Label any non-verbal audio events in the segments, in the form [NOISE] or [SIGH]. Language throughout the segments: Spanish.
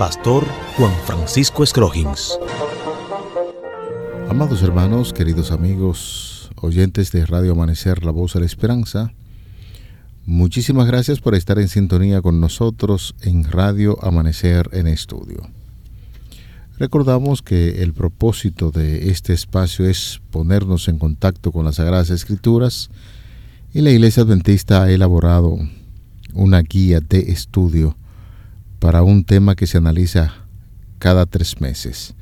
Pastor Juan Francisco Scroggins. Amados hermanos, queridos amigos, oyentes de Radio Amanecer, la voz de la esperanza, muchísimas gracias por estar en sintonía con nosotros en Radio Amanecer en Estudio. Recordamos que el propósito de este espacio es ponernos en contacto con las Sagradas Escrituras y la Iglesia Adventista ha elaborado una guía de estudio para un tema que se analiza cada tres meses.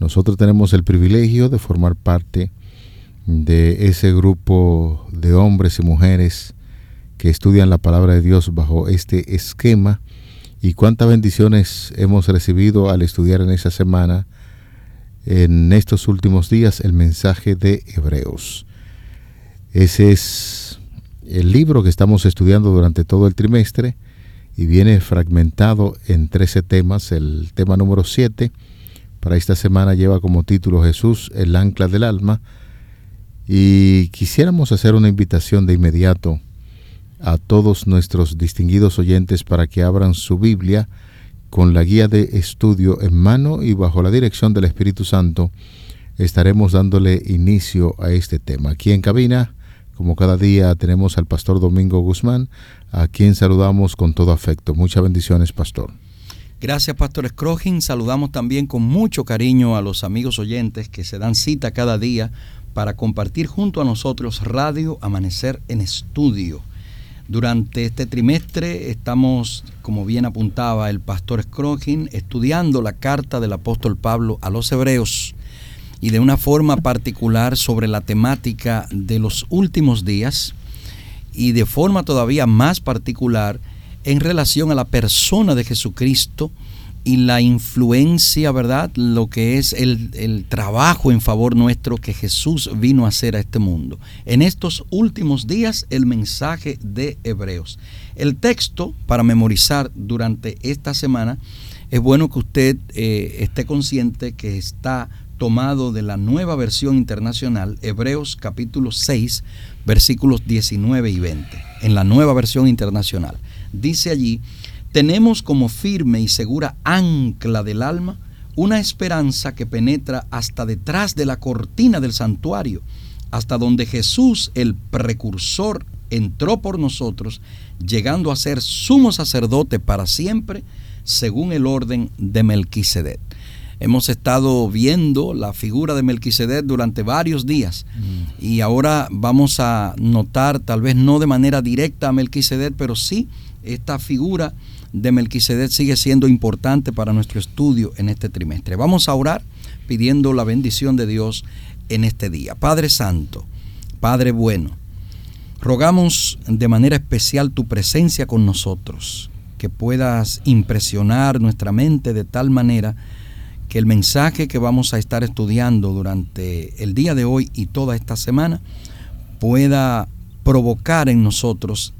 Nosotros tenemos el privilegio de formar parte de ese grupo de hombres y mujeres que estudian la palabra de Dios bajo este esquema y cuántas bendiciones hemos recibido al estudiar en esa semana, en estos últimos días, el mensaje de Hebreos. Ese es el libro que estamos estudiando durante todo el trimestre y viene fragmentado en 13 temas. El tema número 7 para esta semana lleva como título Jesús, el ancla del alma. Y quisiéramos hacer una invitación de inmediato a todos nuestros distinguidos oyentes para que abran su Biblia con la guía de estudio en mano y bajo la dirección del Espíritu Santo estaremos dándole inicio a este tema. Aquí en cabina, como cada día, tenemos al pastor Domingo Guzmán, a quien saludamos con todo afecto. Muchas bendiciones, pastor. Gracias, Pastor Scrogin. Saludamos también con mucho cariño a los amigos oyentes que se dan cita cada día para compartir junto a nosotros Radio Amanecer en Estudio. Durante este trimestre estamos, como bien apuntaba el pastor Scrogin, estudiando la carta del apóstol Pablo a los hebreos y de una forma particular sobre la temática de los últimos días y de forma todavía más particular en relación a la persona de Jesucristo y la influencia, ¿verdad? Lo que es el, trabajo en favor nuestro que Jesús vino a hacer a este mundo. En estos últimos días, el mensaje de Hebreos. El texto para memorizar durante esta semana, es bueno que usted eh, esté consciente que está tomado de la nueva versión internacional, Hebreos capítulo 6, versículos 19 y 20, en la nueva versión internacional. Dice allí, tenemos como firme y segura ancla del alma una esperanza que penetra hasta detrás de la cortina del santuario, hasta donde Jesús, el precursor, entró por nosotros, llegando a ser sumo sacerdote para siempre, según el orden de Melquisedec. Hemos estado viendo la figura de Melquisedec durante varios días mm. y ahora vamos a notar, tal vez no de manera directa a Melquisedec, pero sí esta figura de Melquisedec sigue siendo importante para nuestro estudio en este trimestre. Vamos a orar pidiendo la bendición de Dios en este día. Padre Santo, Padre bueno, rogamos de manera especial tu presencia con nosotros, que puedas impresionar nuestra mente de tal manera que el mensaje que vamos a estar estudiando durante el día de hoy y toda esta semana pueda provocar en nosotros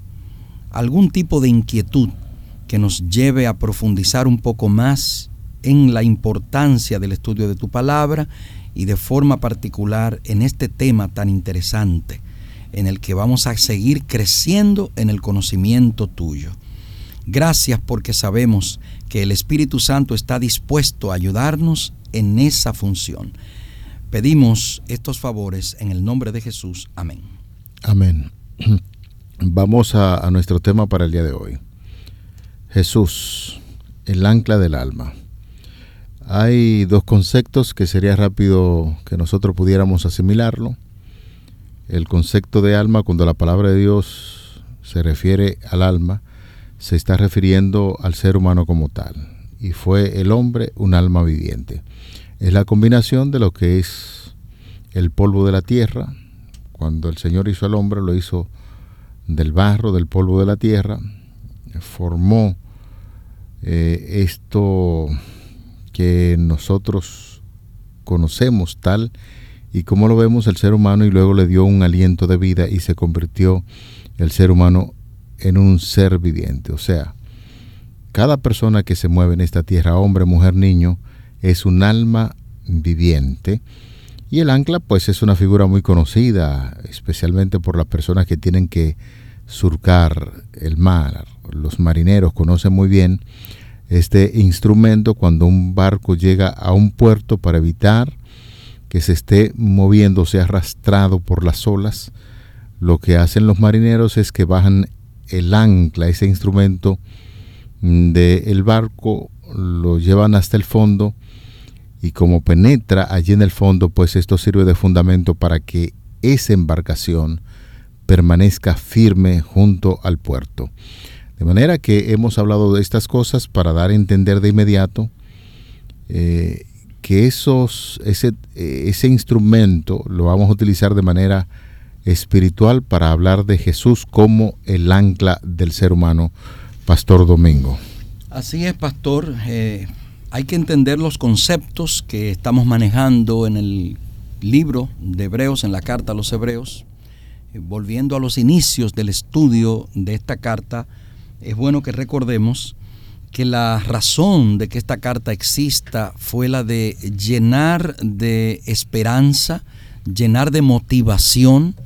algún tipo de inquietud que nos lleve a profundizar un poco más en la importancia del estudio de tu palabra y de forma particular en este tema tan interesante en el que vamos a seguir creciendo en el conocimiento tuyo. Gracias porque sabemos que el Espíritu Santo está dispuesto a ayudarnos en esa función. Pedimos estos favores en el nombre de Jesús. Amén. Amén. [CLEARS THROAT] Vamos a, nuestro tema para el día de hoy. Jesús, el ancla del alma. Hay dos conceptos que sería rápido que nosotros pudiéramos asimilarlo. El concepto de alma, cuando la palabra de Dios se refiere al alma, se está refiriendo al ser humano como tal. Y fue el hombre un alma viviente. Es la combinación de lo que es el polvo de la tierra. Cuando el Señor hizo al hombre, lo hizo del barro, del polvo de la tierra, formó eh, esto que nosotros conocemos tal y como lo vemos el ser humano y luego le dio un aliento de vida y se convirtió el ser humano en un ser viviente. O sea, cada persona que se mueve en esta tierra, hombre, mujer, niño, es un alma viviente. Y el ancla pues es una figura muy conocida, especialmente por las personas que tienen que surcar el mar. Los marineros conocen muy bien este instrumento cuando un barco llega a un puerto para evitar que se esté moviendo, sea arrastrado por las olas. Lo que hacen los marineros es que bajan el ancla, ese instrumento del barco, lo llevan hasta el fondo y como penetra allí en el fondo, pues esto sirve de fundamento para que esa embarcación permanezca firme junto al puerto. De manera que hemos hablado de estas cosas para dar a entender de inmediato eh, que esos, ese, ese instrumento lo vamos a utilizar de manera espiritual para hablar de Jesús como el ancla del ser humano, Pastor Domingo. Así es, Pastor. Eh, hay que entender los conceptos que estamos manejando en el libro de Hebreos, en la carta a los Hebreos. Eh, volviendo a los inicios del estudio de esta carta, es bueno que recordemos que la razón de que esta carta exista fue la de llenar de esperanza, llenar de motivación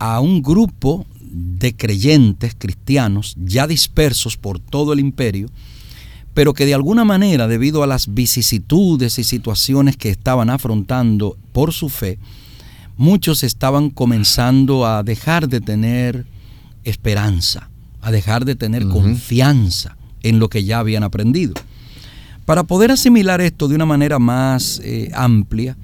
a un grupo de creyentes cristianos ya dispersos por todo el imperio, pero que de alguna manera, debido a las vicisitudes y situaciones que estaban afrontando por su fe, muchos estaban comenzando a dejar de tener esperanza, a dejar de tener confianza en lo que ya habían aprendido. Para poder asimilar esto de una manera más eh, amplia,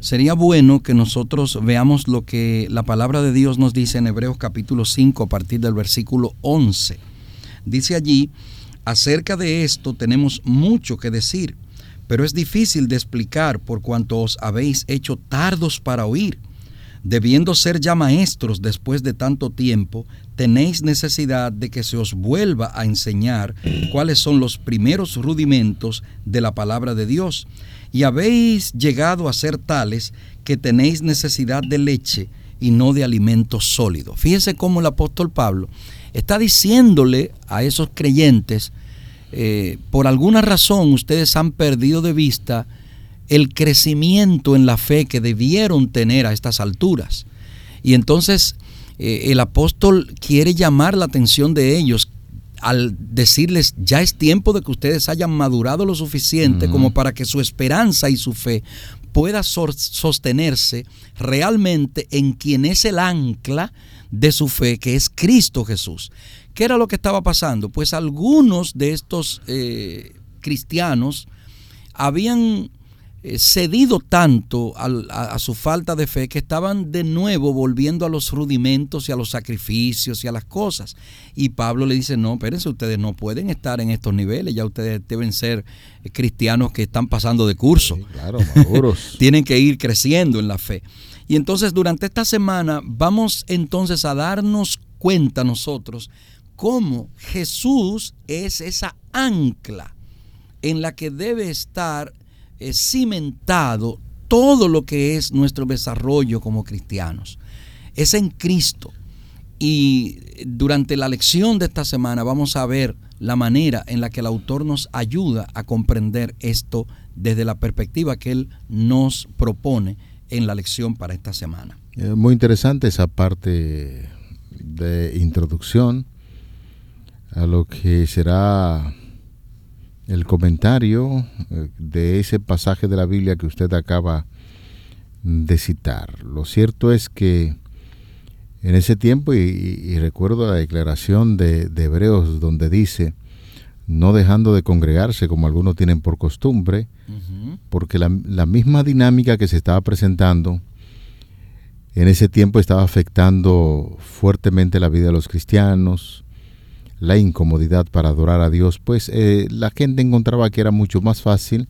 sería bueno que nosotros veamos lo que la palabra de Dios nos dice en Hebreos capítulo 5 a partir del versículo 11. Dice allí, Acerca de esto tenemos mucho que decir, pero es difícil de explicar por cuanto os habéis hecho tardos para oír. Debiendo ser ya maestros después de tanto tiempo, tenéis necesidad de que se os vuelva a enseñar cuáles son los primeros rudimentos de la palabra de Dios. Y habéis llegado a ser tales que tenéis necesidad de leche y no de alimento sólido. Fíjense cómo el apóstol Pablo está diciéndole a esos creyentes eh, por alguna razón ustedes han perdido de vista el crecimiento en la fe que debieron tener a estas alturas. Y entonces eh, el apóstol quiere llamar la atención de ellos al decirles, ya es tiempo de que ustedes hayan madurado lo suficiente como para que su esperanza y su fe pueda sostenerse realmente en quien es el ancla de su fe, que es Cristo Jesús. ¿Qué era lo que estaba pasando? Pues algunos de estos eh, cristianos habían cedido tanto a, su falta de fe que estaban de nuevo volviendo a los rudimentos y a los sacrificios y a las cosas. Y Pablo le dice, no, espérense, ustedes no pueden estar en estos niveles, ya ustedes deben ser eh, cristianos que están pasando de curso. claro, maduros. [LAUGHS] Tienen que ir creciendo en la fe. Y entonces durante esta semana vamos entonces a darnos cuenta nosotros cómo Jesús es esa ancla en la que debe estar eh, cimentado todo lo que es nuestro desarrollo como cristianos. Es en Cristo. Y durante la lección de esta semana vamos a ver la manera en la que el autor nos ayuda a comprender esto desde la perspectiva que él nos propone en la lección para esta semana. muy interesante esa parte de introducción a lo que será el comentario eh, de ese pasaje de la Biblia que usted acaba de citar. Lo cierto es que en ese tiempo, y, recuerdo la declaración de, Hebreos donde dice, no dejando de congregarse como algunos tienen por costumbre, porque la, la, misma dinámica que se estaba presentando en ese tiempo estaba afectando fuertemente la vida de los cristianos, la incomodidad para adorar a Dios, pues eh, la gente encontraba que era mucho más fácil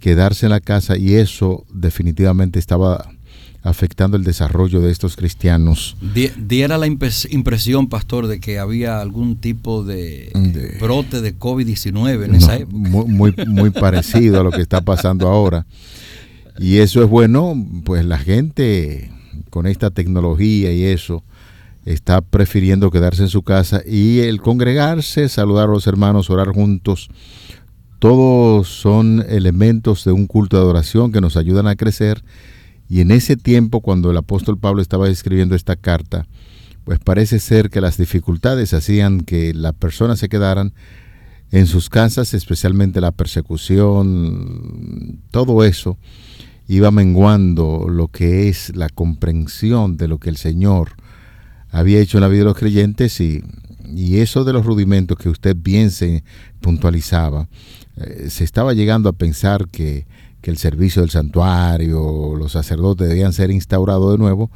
quedarse en la casa y eso definitivamente estaba afectando el desarrollo de estos cristianos. Diera la impresión, pastor, de que había algún tipo de, brote de COVID-19 en esa época. Muy, muy, parecido a lo que está pasando ahora. Y eso es bueno, pues la gente con esta tecnología y eso está prefiriendo quedarse en su casa y el congregarse, saludar a los hermanos, orar juntos. Todos son elementos de un culto de adoración que nos ayudan a crecer y en ese tiempo, cuando el apóstol Pablo estaba escribiendo esta carta, pues parece ser que las dificultades hacían que las personas se quedaran en sus casas, especialmente la persecución, todo eso iba menguando lo que es la comprensión de lo que el Señor había hecho en la vida de los creyentes y, eso de los rudimentos que usted bien se puntualizaba, eh, se estaba llegando a pensar que que el servicio del santuario, los sacerdotes debían ser instaurados de nuevo,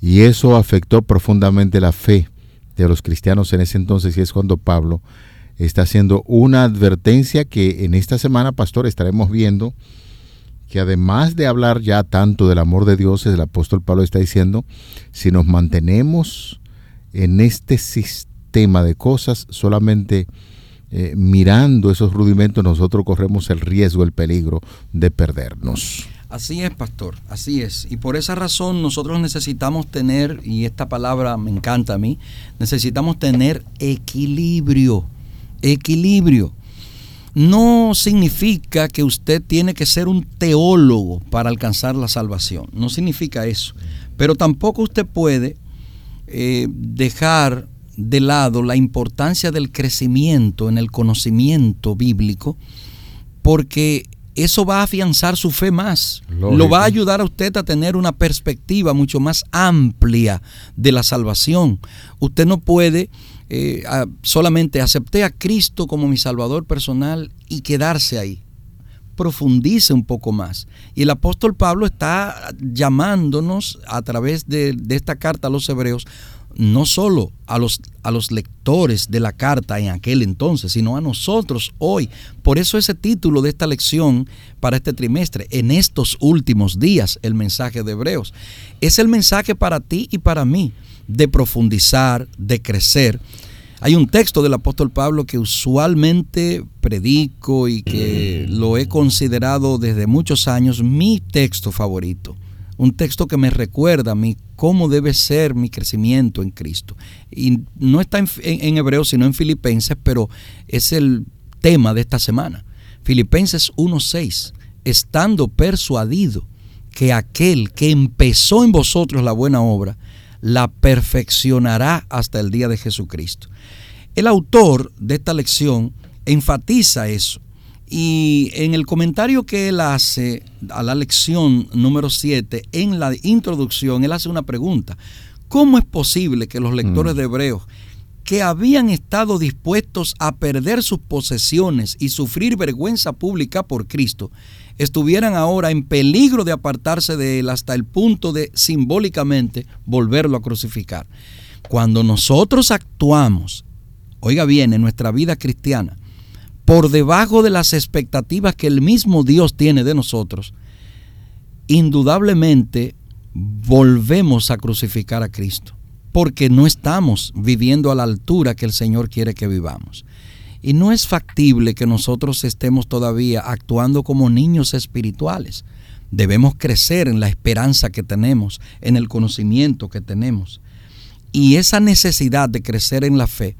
y eso afectó profundamente la fe de los cristianos en ese entonces, y es cuando Pablo está haciendo una advertencia que en esta semana, pastor, estaremos viendo que además de hablar ya tanto del amor de Dios, el apóstol Pablo está diciendo, si nos mantenemos en este sistema de cosas, solamente eh, mirando esos rudimentos, nosotros corremos el riesgo, el peligro de perdernos. Así es, pastor, así es. Y por esa razón nosotros necesitamos tener, y esta palabra me encanta a mí, necesitamos tener equilibrio, equilibrio. No significa que usted tiene que ser un teólogo para alcanzar la salvación, no significa eso. Pero tampoco usted puede eh, dejar de lado la importancia del crecimiento en el conocimiento bíblico, porque eso va a afianzar su fe más. Lo va a ayudar a usted a tener una perspectiva mucho más amplia de la salvación. Usted no puede eh, solamente aceptar a Cristo como mi Salvador personal y quedarse ahí. Profundice un poco más. Y el apóstol Pablo está llamándonos a través de, de esta carta a los hebreos no solo a los, a los lectores de la carta en aquel entonces, sino a nosotros hoy. Por eso ese título de esta lección para este trimestre, en estos últimos días, el mensaje de Hebreos, es el mensaje para ti y para mí, de profundizar, de crecer. Hay un texto del apóstol Pablo que usualmente predico y que lo he considerado desde muchos años mi texto favorito un texto que me recuerda a mí cómo debe ser mi crecimiento en Cristo. Y no está en, en, Hebreo, sino en Filipenses, pero es el tema de esta semana. Filipenses 1.6, estando persuadido que aquel que empezó en vosotros la buena obra, la perfeccionará hasta el día de Jesucristo. El autor de esta lección enfatiza eso y en el comentario que él hace a la lección número 7, en la introducción, él hace una pregunta. ¿Cómo es posible que los lectores mm. de Hebreos, que habían estado dispuestos a perder sus posesiones y sufrir vergüenza pública por Cristo, estuvieran ahora en peligro de apartarse de él hasta el punto de simbólicamente volverlo a crucificar? Cuando nosotros actuamos, oiga bien, en nuestra vida cristiana, por debajo de las expectativas que el mismo Dios tiene de nosotros, indudablemente volvemos a crucificar a Cristo, porque no estamos viviendo a la altura que el Señor quiere que vivamos. Y no es factible que nosotros estemos todavía actuando como niños espirituales. Debemos crecer en la esperanza que tenemos, en el conocimiento que tenemos. Y esa necesidad de crecer en la fe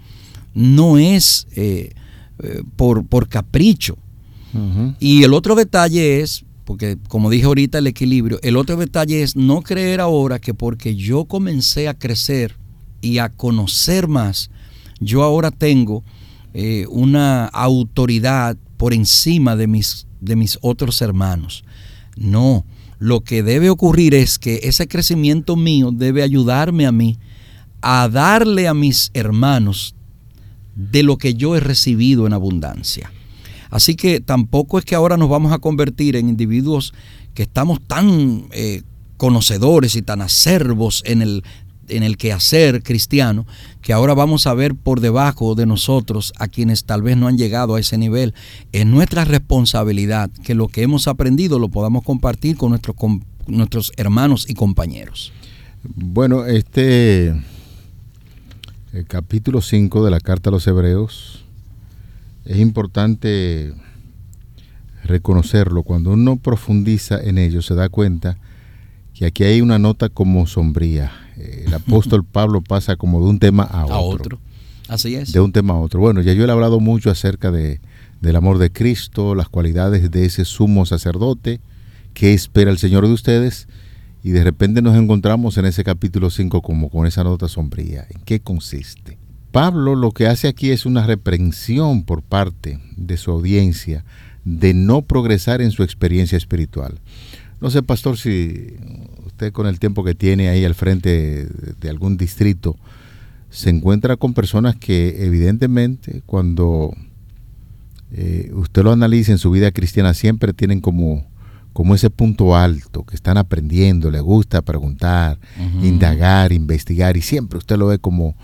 no es eh, eh, por, por, capricho. Y el otro detalle es, porque como dije ahorita, el equilibrio, el otro detalle es no creer ahora que porque yo comencé a crecer y a conocer más, yo ahora tengo eh, una autoridad por encima de mis, de mis otros hermanos. No, lo que debe ocurrir es que ese crecimiento mío debe ayudarme a mí a darle a mis hermanos de lo que yo he recibido en abundancia. Así que tampoco es que ahora nos vamos a convertir en individuos que estamos tan eh, conocedores y tan acervos en el, en el quehacer cristiano, que ahora vamos a ver por debajo de nosotros a quienes tal vez no han llegado a ese nivel. Es nuestra responsabilidad que lo que hemos aprendido lo podamos compartir con nuestros nuestros hermanos y compañeros. Bueno, este el capítulo 5 de la carta a los hebreos es importante reconocerlo. Cuando uno profundiza en ello se da cuenta que aquí hay una nota como sombría. El apóstol [LAUGHS] Pablo pasa como de un tema a otro. A otro. Así es. De un tema a otro. Bueno, ya yo he hablado mucho acerca de, del amor de Cristo, las cualidades de ese sumo sacerdote, qué espera el Señor de ustedes, y de repente nos encontramos en ese capítulo 5 como con esa nota sombría. ¿En qué consiste? Pablo lo que hace aquí es una reprensión por parte de su audiencia de no progresar en su experiencia espiritual. No sé, pastor, si usted con el tiempo que tiene ahí al frente de algún distrito, se encuentra con personas que evidentemente cuando eh, usted lo analiza en su vida cristiana siempre tienen como, como ese punto alto, que están aprendiendo, le gusta preguntar, indagar, investigar y siempre usted lo ve como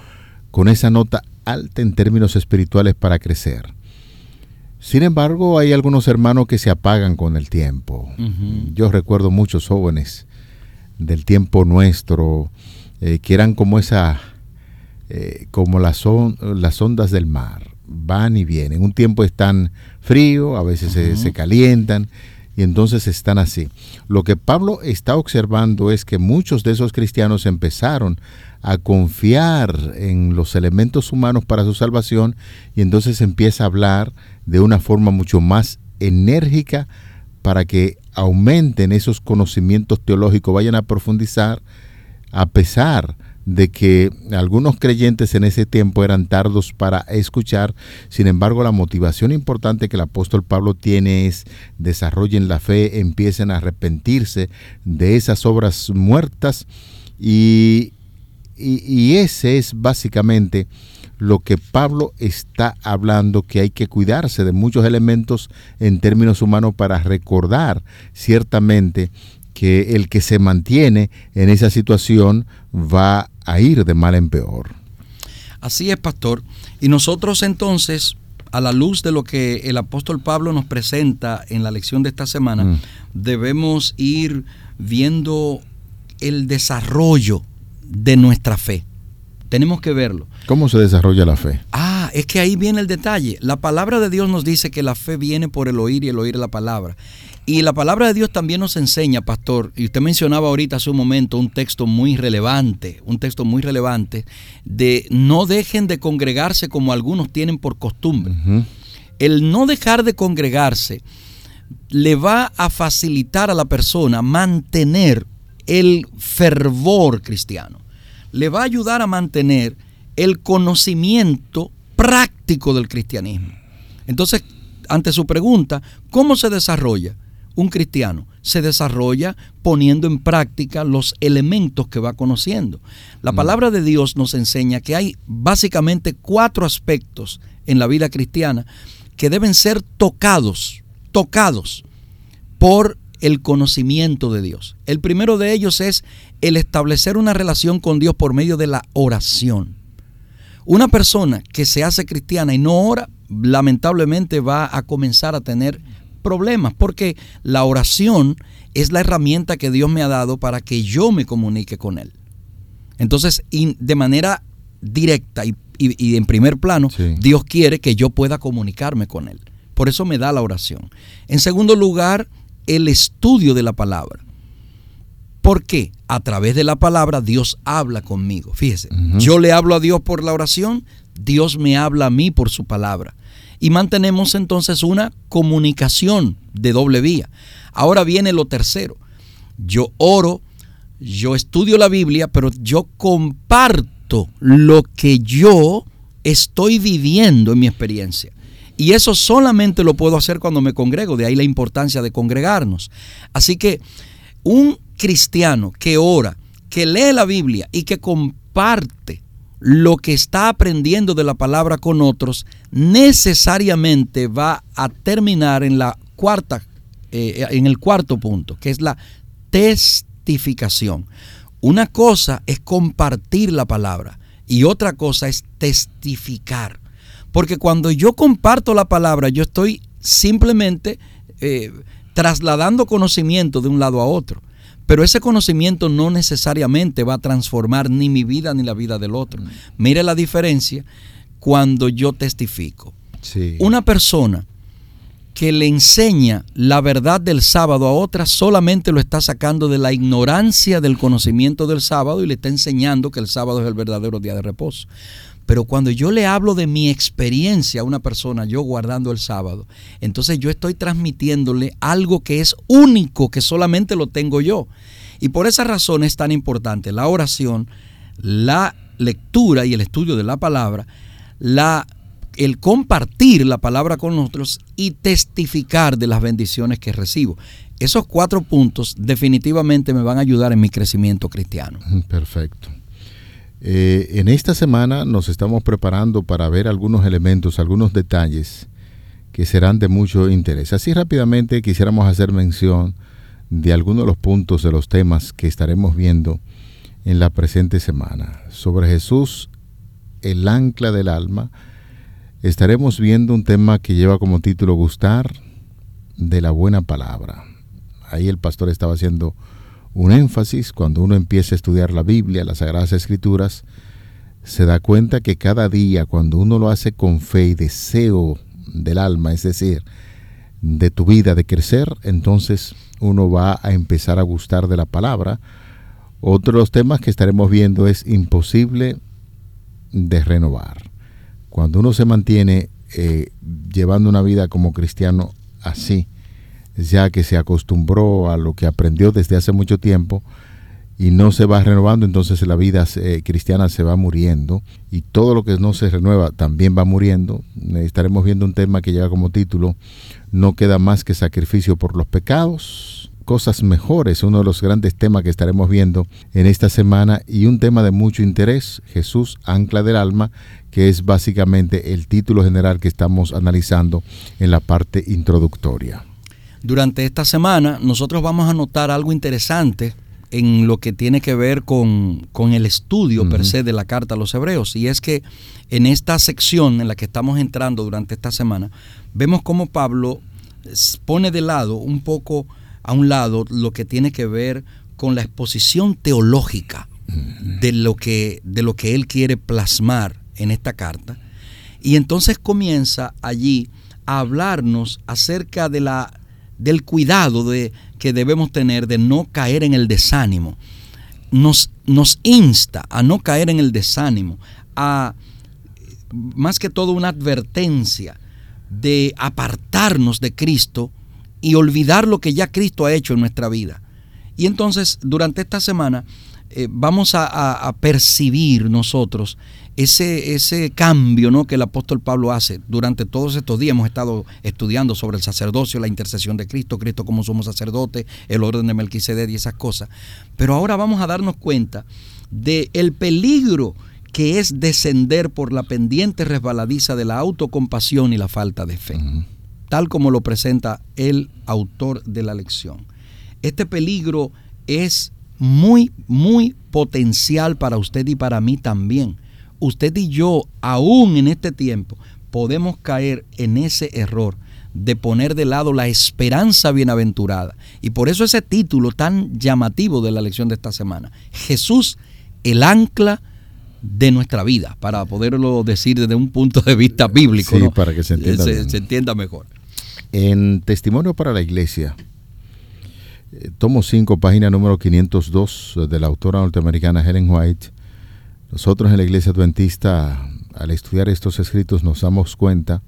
con esa nota alta en términos espirituales para crecer. Sin embargo, hay algunos hermanos que se apagan con el tiempo. Yo recuerdo muchos jóvenes del tiempo nuestro eh, que eran como esa eh, como las, las ondas del mar, van y vienen. Un tiempo están frío, a veces se, calientan y entonces están así. Lo que Pablo está observando es que muchos de esos cristianos empezaron a confiar en los elementos humanos para su salvación y entonces empieza a hablar de una forma mucho más enérgica para que aumenten esos conocimientos teológicos, vayan a profundizar a pesar de que algunos creyentes en ese tiempo eran tardos para escuchar, sin embargo la motivación importante que el apóstol Pablo tiene es desarrollen la fe, empiecen a arrepentirse de esas obras muertas. Y, y, ese es básicamente lo que Pablo está hablando, que hay que cuidarse de muchos elementos en términos humanos para recordar ciertamente que el que se mantiene en esa situación va a ir de mal en peor. Así es, pastor. Y nosotros entonces, a la luz de lo que el apóstol Pablo nos presenta en la lección de esta semana, mm. debemos ir viendo el desarrollo de nuestra fe. Tenemos que verlo. ¿Cómo se desarrolla la fe? Ah, es que ahí viene el detalle. La palabra de Dios nos dice que la fe viene por el oír y el oír la palabra. Y la palabra de Dios también nos enseña, pastor, y usted mencionaba ahorita hace un momento un texto muy relevante, un texto muy relevante, de no dejen de congregarse como algunos tienen por costumbre. El no dejar de congregarse le va a facilitar a la persona mantener el fervor cristiano. Le va a ayudar a mantener el conocimiento práctico del cristianismo. Entonces, ante su pregunta, ¿cómo se desarrolla? Un cristiano se desarrolla poniendo en práctica los elementos que va conociendo. La mm. palabra de Dios nos enseña que hay básicamente cuatro aspectos en la vida cristiana que deben ser tocados, tocados por el conocimiento de Dios. El primero de ellos es el establecer una relación con Dios por medio de la oración. Una persona que se hace cristiana y no ora, lamentablemente va a comenzar a tener problemas, porque la oración es la herramienta que Dios me ha dado para que yo me comunique con Él. Entonces, de manera directa y, en primer plano, Dios quiere que yo pueda comunicarme con Él. Por eso me da la oración. En segundo lugar, el estudio de la palabra. ¿Por qué? A través de la palabra Dios habla conmigo. Fíjese, yo le hablo a Dios por la oración, Dios me habla a mí por su palabra y mantenemos entonces una comunicación de doble vía. Ahora viene lo tercero. Yo oro, yo estudio la Biblia, pero yo comparto lo que yo estoy viviendo en mi experiencia. Y eso solamente lo puedo hacer cuando me congrego, de ahí la importancia de congregarnos. Así que un cristiano que ora, que lee la Biblia y que comparte lo que está aprendiendo de la palabra con otros necesariamente va a terminar en la cuarta, eh, en el cuarto punto, que es la testificación. Una cosa es compartir la palabra y otra cosa es testificar. Porque cuando yo comparto la palabra, yo estoy simplemente eh, trasladando conocimiento de un lado a otro. Pero ese conocimiento no necesariamente va a transformar ni mi vida ni la vida del otro. Mire la diferencia cuando yo testifico. Una persona que le enseña la verdad del sábado a otra solamente lo está sacando de la ignorancia del conocimiento del sábado y le está enseñando que el sábado es el verdadero día de reposo. Pero cuando yo le hablo de mi experiencia a una persona, yo guardando el sábado, entonces yo estoy transmitiéndole algo que es único, que solamente lo tengo yo. Y por esa razón es tan importante la oración, la lectura y el estudio de la palabra, la, el compartir la palabra con nosotros y testificar de las bendiciones que recibo. Esos cuatro puntos definitivamente me van a ayudar en mi crecimiento cristiano. Perfecto. Eh, en esta semana nos estamos preparando para ver algunos elementos, algunos detalles que serán de mucho interés. Así rápidamente quisiéramos hacer mención de algunos de los puntos de los temas que estaremos viendo en la presente semana. Sobre Jesús, el ancla del alma, estaremos viendo un tema que lleva como título Gustar de la buena palabra. Ahí el pastor estaba haciendo un énfasis cuando uno empieza a estudiar la Biblia, las Sagradas Escrituras, se da cuenta que cada día cuando uno lo hace con fe y deseo del alma, es decir, de tu vida de crecer, entonces uno va a empezar a gustar de la palabra. Otro de los temas que estaremos viendo es imposible de renovar. Cuando uno se mantiene eh, llevando una vida como cristiano así, ya que se acostumbró a lo que aprendió desde hace mucho tiempo y no se va renovando, entonces la vida eh, cristiana se va muriendo y todo lo que no se renueva también va muriendo. Estaremos viendo un tema que lleva como título No queda más que sacrificio por los pecados, cosas mejores, uno de los grandes temas que estaremos viendo en esta semana y un tema de mucho interés, Jesús, ancla del alma, que es básicamente el título general que estamos analizando en la parte introductoria. Durante esta semana nosotros vamos a notar algo interesante en lo que tiene que ver con, el estudio per se de la carta a los hebreos. Y es que en esta sección en la que estamos entrando durante esta semana, vemos cómo Pablo pone de lado, un poco a un lado, lo que tiene que ver con la exposición teológica de lo que, de lo que él quiere plasmar en esta carta. Y entonces comienza allí a hablarnos acerca de la del cuidado de, que debemos tener de no caer en el desánimo. Nos, insta a no caer en el desánimo, a más que todo una advertencia de apartarnos de Cristo y olvidar lo que ya Cristo ha hecho en nuestra vida. Y entonces durante esta semana eh, vamos a, percibir nosotros ese, ese cambio ¿no? que el apóstol Pablo hace. Durante todos estos días hemos estado estudiando sobre el sacerdocio, la intercesión de Cristo, Cristo como somos sacerdote, el orden de Melquisedec y esas cosas. Pero ahora vamos a darnos cuenta del el peligro que es descender por la pendiente resbaladiza de la autocompasión y la falta de fe, tal como lo presenta el autor de la lección. Este peligro es muy, muy potencial para usted y para mí también. Usted y yo, aún en este tiempo, podemos caer en ese error de poner de lado la esperanza bienaventurada. Y por eso ese título tan llamativo de la lección de esta semana. Jesús, el ancla de nuestra vida, para poderlo decir desde un punto de vista bíblico. Sí, para que se entienda, se entienda mejor. En Testimonio para la Iglesia, eh, tomo 5, página número 502 de la autora norteamericana Helen White, nosotros en la Iglesia Adventista, al estudiar estos escritos, nos damos cuenta,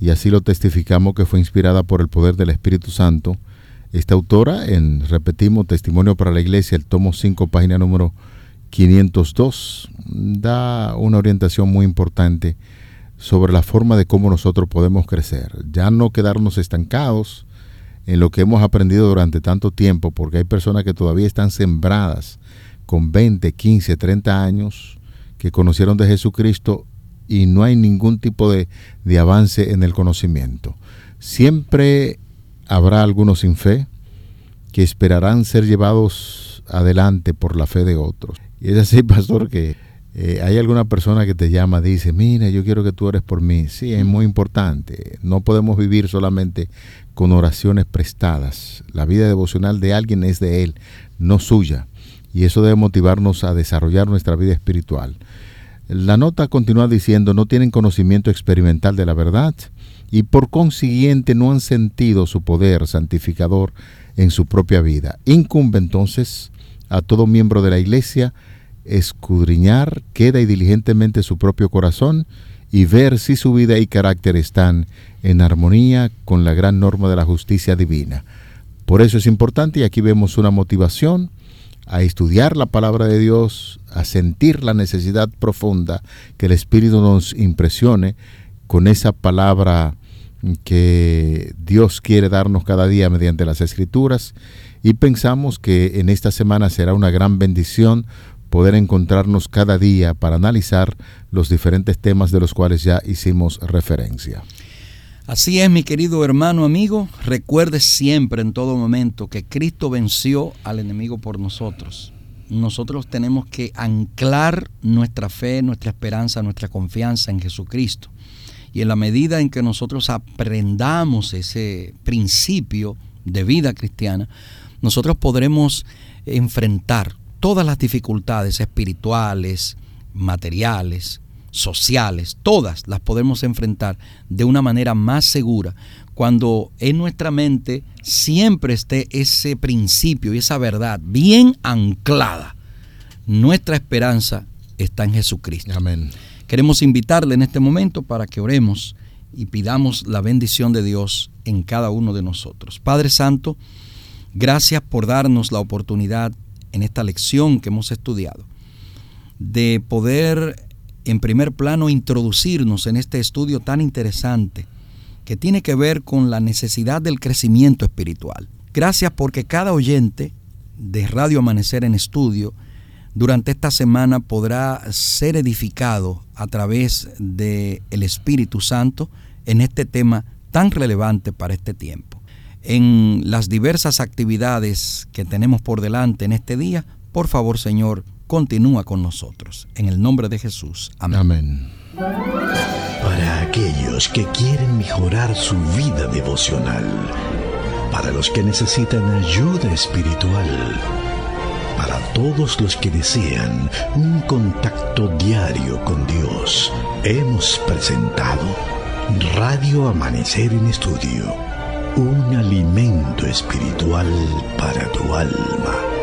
y así lo testificamos, que fue inspirada por el poder del Espíritu Santo. Esta autora, en, repetimos, Testimonio para la Iglesia, el tomo 5, página número 502, da una orientación muy importante sobre la forma de cómo nosotros podemos crecer. Ya no quedarnos estancados, en lo que hemos aprendido durante tanto tiempo, porque hay personas que todavía están sembradas con 20, 15, 30 años, que conocieron de Jesucristo y no hay ningún tipo de, de avance en el conocimiento. Siempre habrá algunos sin fe que esperarán ser llevados adelante por la fe de otros. Y es así, [LAUGHS] pastor, que Eh, hay alguna persona que te llama, dice, mira, yo quiero que tú ores por mí. Sí, es muy importante. No podemos vivir solamente con oraciones prestadas. La vida devocional de alguien es de él, no suya. Y eso debe motivarnos a desarrollar nuestra vida espiritual. La nota continúa diciendo, no tienen conocimiento experimental de la verdad y por consiguiente no han sentido su poder santificador en su propia vida. Incumbe entonces a todo miembro de la iglesia escudriñar queda y diligentemente su propio corazón y ver si su vida y carácter están en armonía con la gran norma de la justicia divina. Por eso es importante y aquí vemos una motivación a estudiar la palabra de Dios, a sentir la necesidad profunda que el Espíritu nos impresione con esa palabra que Dios quiere darnos cada día mediante las escrituras y pensamos que en esta semana será una gran bendición poder encontrarnos cada día para analizar los diferentes temas de los cuales ya hicimos referencia. Así es, mi querido hermano amigo, recuerde siempre en todo momento que Cristo venció al enemigo por nosotros. Nosotros tenemos que anclar nuestra fe, nuestra esperanza, nuestra confianza en Jesucristo. Y en la medida en que nosotros aprendamos ese principio de vida cristiana, nosotros podremos enfrentar todas las dificultades espirituales, materiales, sociales, todas las podemos enfrentar de una manera más segura cuando en nuestra mente siempre esté ese principio y esa verdad bien anclada. Nuestra esperanza está en Jesucristo. Amén. Queremos invitarle en este momento para que oremos y pidamos la bendición de Dios en cada uno de nosotros. Padre Santo, gracias por darnos la oportunidad en esta lección que hemos estudiado de poder en primer plano introducirnos en este estudio tan interesante que tiene que ver con la necesidad del crecimiento espiritual. Gracias porque cada oyente de Radio Amanecer en Estudio durante esta semana podrá ser edificado a través del el Espíritu Santo en este tema tan relevante para este tiempo. En las diversas actividades que tenemos por delante en este día, por favor Señor, continúa con nosotros. En el nombre de Jesús. Amén. Para aquellos que quieren mejorar su vida devocional, para los que necesitan ayuda espiritual, para todos los que desean un contacto diario con Dios, hemos presentado Radio Amanecer en Estudio, un alimento espiritual para tu alma.